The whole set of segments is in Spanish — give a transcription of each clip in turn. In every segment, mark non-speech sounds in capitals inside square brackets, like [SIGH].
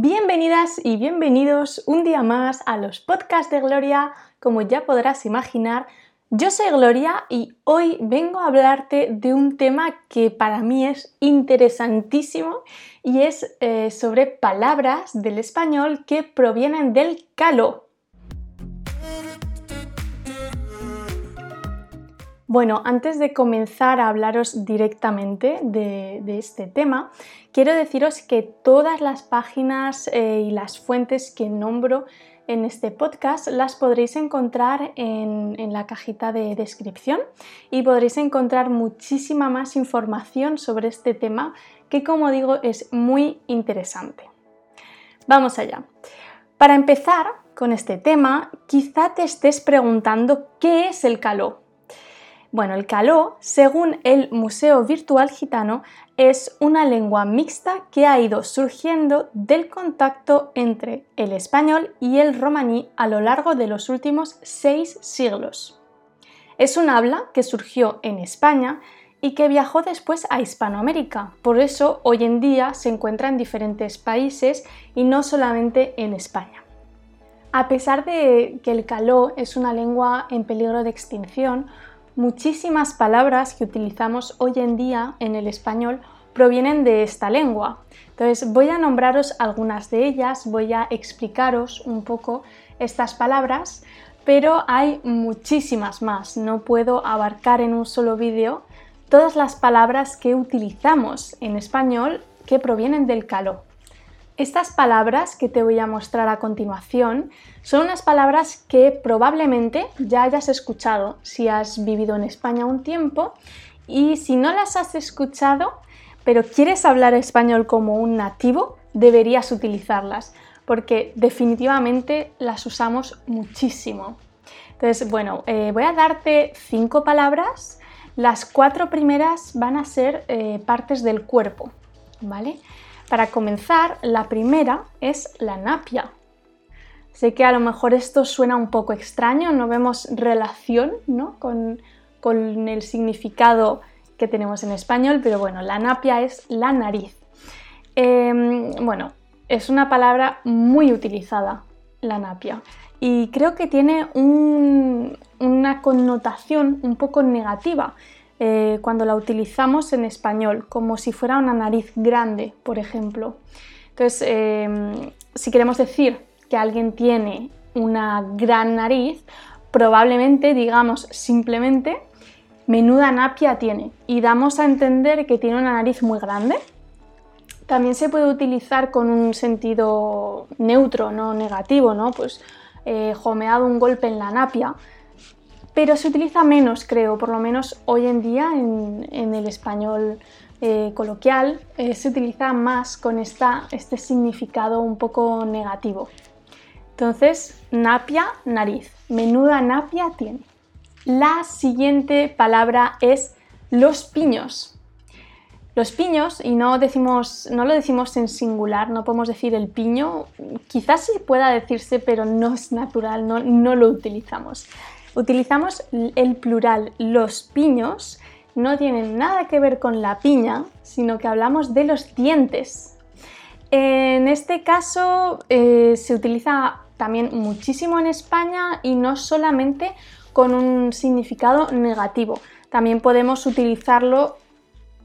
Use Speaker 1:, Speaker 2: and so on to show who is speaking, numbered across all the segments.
Speaker 1: Bienvenidas y bienvenidos un día más a los podcasts de Gloria. Como ya podrás imaginar, yo soy Gloria y hoy vengo a hablarte de un tema que para mí es interesantísimo y es eh, sobre palabras del español que provienen del caló. Bueno, antes de comenzar a hablaros directamente de, este tema, quiero deciros que todas las páginas eh, y las fuentes que nombro en este podcast las podréis encontrar en, en, la cajita de descripción y podréis encontrar muchísima más información sobre este tema que como digo es muy interesante. Vamos allá. Para empezar con este tema, quizá te estés preguntando qué es el caló bueno, el caló, según el Museo Virtual Gitano, es una lengua mixta que ha ido surgiendo del contacto entre el español y el romaní a lo largo de los últimos seis siglos. Es un habla que surgió en España y que viajó después a Hispanoamérica. Por eso hoy en día se encuentra en diferentes países y no solamente en España. A pesar de que el caló es una lengua en peligro de extinción, muchísimas palabras que utilizamos hoy en día en el español provienen de esta lengua. Entonces voy a nombraros algunas de ellas, voy a explicaros un poco estas palabras, pero hay muchísimas más. No puedo abarcar en un solo vídeo todas las palabras que utilizamos en español que provienen del caló. Estas palabras que te voy a mostrar a continuación son unas palabras que probablemente ya hayas escuchado si has vivido en España un tiempo y si no las has escuchado pero quieres hablar español como un nativo, deberías utilizarlas porque definitivamente las usamos muchísimo. Entonces, bueno, eh, voy a darte cinco palabras. Las cuatro primeras van a ser eh, partes del cuerpo, ¿vale? Para comenzar, la primera es la napia. Sé que a lo mejor esto suena un poco extraño, no vemos relación con, el significado que tenemos en español, pero bueno, la napia es la nariz. Em, bueno, es una palabra muy utilizada, la napia, y creo que tiene una connotación un poco negativa eh, cuando la utilizamos en español, como si fuera una nariz grande, por ejemplo. Entonces, em, si queremos decir que alguien tiene una gran nariz, probablemente digamos simplemente menuda napia tiene y damos a entender que tiene una nariz muy grande. También se puede utilizar con un sentido neutro, no negativo, ¿no? Pues eh, dado un golpe en la napia pero se utiliza menos, creo, por lo menos hoy en día en, el español eh, coloquial eh, se utiliza más con este significado un poco negativo. Entonces, napia, nariz. Menuda napia tiene. La siguiente palabra es los piños. Los piños, y no, lo decimos en singular, no podemos decir el piño, quizás sí pueda decirse, pero no es natural, no lo utilizamos utilizamos el plural los piños, no tienen nada que ver con la piña, sino que hablamos de los dientes. En este caso eh, se utiliza también muchísimo en España y no solamente con un significado negativo. También podemos utilizarlo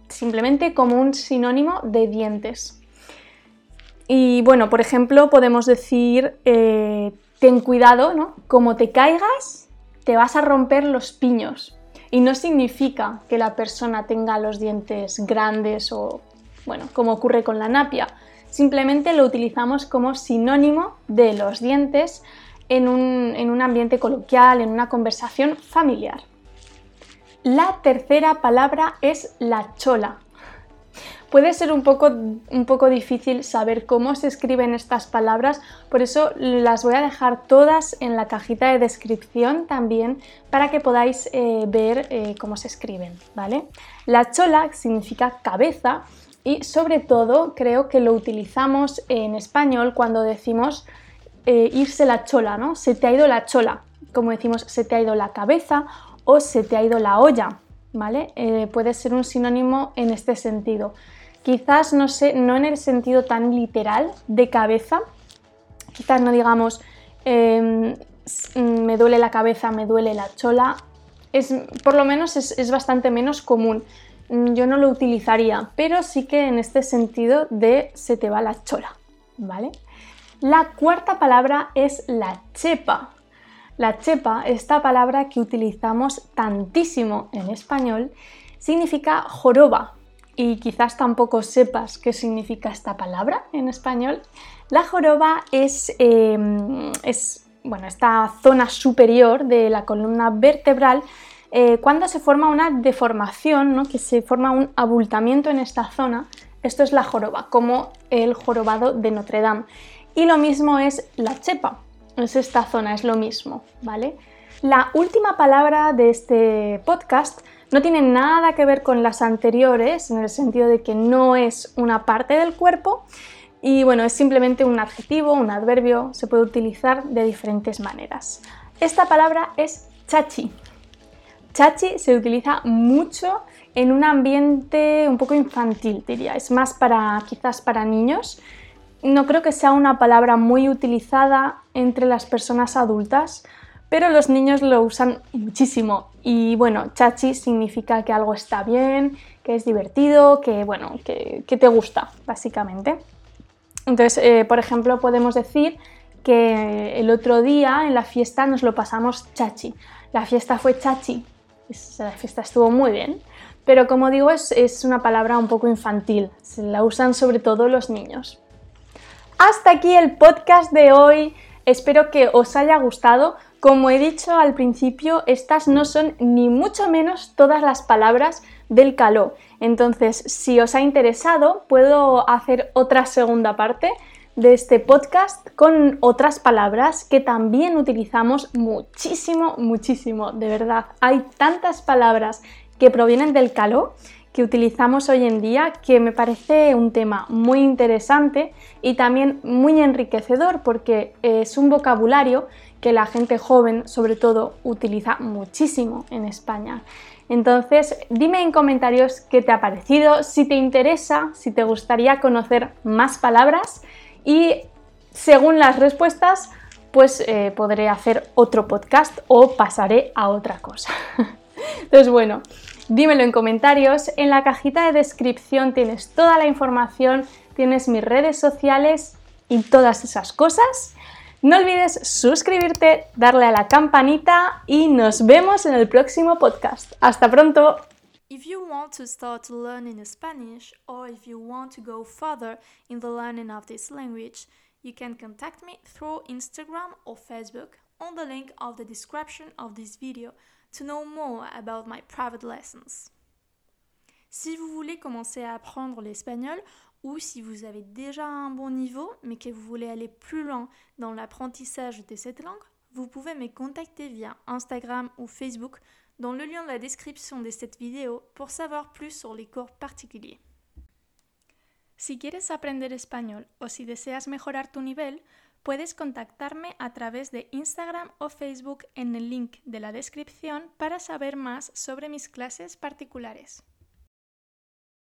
Speaker 1: simplemente como un sinónimo de dientes. Y bueno, por ejemplo, podemos decir eh, ten cuidado, ¿no? Como te caigas, te vas a romper los piños. Y no significa que la persona tenga los dientes grandes o, bueno, como ocurre con la napia. Simplemente lo utilizamos como sinónimo de los dientes en un, en un ambiente coloquial, en una conversación familiar. La tercera palabra es la chola puede ser un poco, un poco difícil saber cómo se escriben estas palabras, por eso las voy a dejar todas en la cajita de descripción también para que podáis eh, ver eh, cómo se escriben, ¿vale? La chola significa cabeza y sobre todo creo que lo utilizamos en español cuando decimos eh, irse la chola, ¿no? Se te ha ido la chola, como decimos se te ha ido la cabeza o se te ha ido la olla, ¿vale? puede ser un sinónimo en este sentido. Quizás no sé, no en el sentido tan literal de cabeza, quizás no digamos em, me duele la cabeza, me duele la chola, es, por lo menos es, bastante menos común. Yo no lo utilizaría, pero sí que en este sentido de se te va la chola, ¿vale? La cuarta palabra es la chepa. La chepa, esta palabra que utilizamos tantísimo en español, significa joroba. Y quizás tampoco sepas qué significa esta palabra en español. La joroba es, em, es bueno, esta zona superior de la columna vertebral eh, cuando se forma una deformación, ¿no? que se forma un abultamiento en esta zona. Esto es la joroba, como el jorobado de Notre Dame. Y lo mismo es la chepa, es esta zona, es lo mismo, ¿vale? La última palabra de este podcast no tiene nada que ver con las anteriores, en el sentido de que no es una parte del cuerpo, y bueno, es simplemente un adjetivo, un adverbio, se puede utilizar de diferentes maneras. Esta palabra es chachi. Chachi se utiliza mucho en un ambiente un poco infantil, diría. Es más para quizás para niños. No creo que sea una palabra muy utilizada entre las personas adultas, pero los niños lo usan muchísimo. Y bueno, chachi significa que algo está bien, que es divertido, que bueno, que, te gusta, básicamente. Entonces, eh, por ejemplo, podemos decir que el otro día en la fiesta nos lo pasamos chachi. La fiesta fue chachi, la fiesta estuvo muy bien, pero como digo es, una palabra un poco infantil, se la usan sobre todo los niños. Hasta aquí el podcast de hoy, espero que os haya gustado. Como he dicho al principio, estas no son ni mucho menos todas las palabras del caló. Entonces, si os ha interesado, puedo hacer otra segunda parte de este podcast con otras palabras que también utilizamos muchísimo, muchísimo, de verdad. Hay tantas palabras que provienen del caló que utilizamos hoy en día que me parece un tema muy interesante y también muy enriquecedor porque es un vocabulario que la gente joven sobre todo utiliza muchísimo en España. Entonces, dime en comentarios qué te ha parecido, si te interesa, si te gustaría conocer más palabras y según las respuestas, pues eh, podré hacer otro podcast o pasaré a otra cosa. [LAUGHS] Entonces, bueno, dímelo en comentarios. En la cajita de descripción tienes toda la información, tienes mis redes sociales y todas esas cosas. No olvides suscribirte, darle a la campanita y nos vemos en el próximo podcast. Hasta pronto.
Speaker 2: If you want to start learning Spanish or if you want to go further in the learning of this language, you can contact me through Instagram or Facebook on the link of the description of this video to know more about my private lessons. Si vous voulez commencer à apprendre l'espagnol ou si vous avez déjà un bon niveau mais que vous voulez aller plus loin dans l'apprentissage de cette langue, vous pouvez me contacter via Instagram ou Facebook dans le lien de la description de cette vidéo pour savoir plus sur les cours particuliers. Si quieres aprender español o si deseas mejorar tu nivel, puedes contactarme a través de Instagram o Facebook en el link de la descripción para saber más sobre mis clases particulares.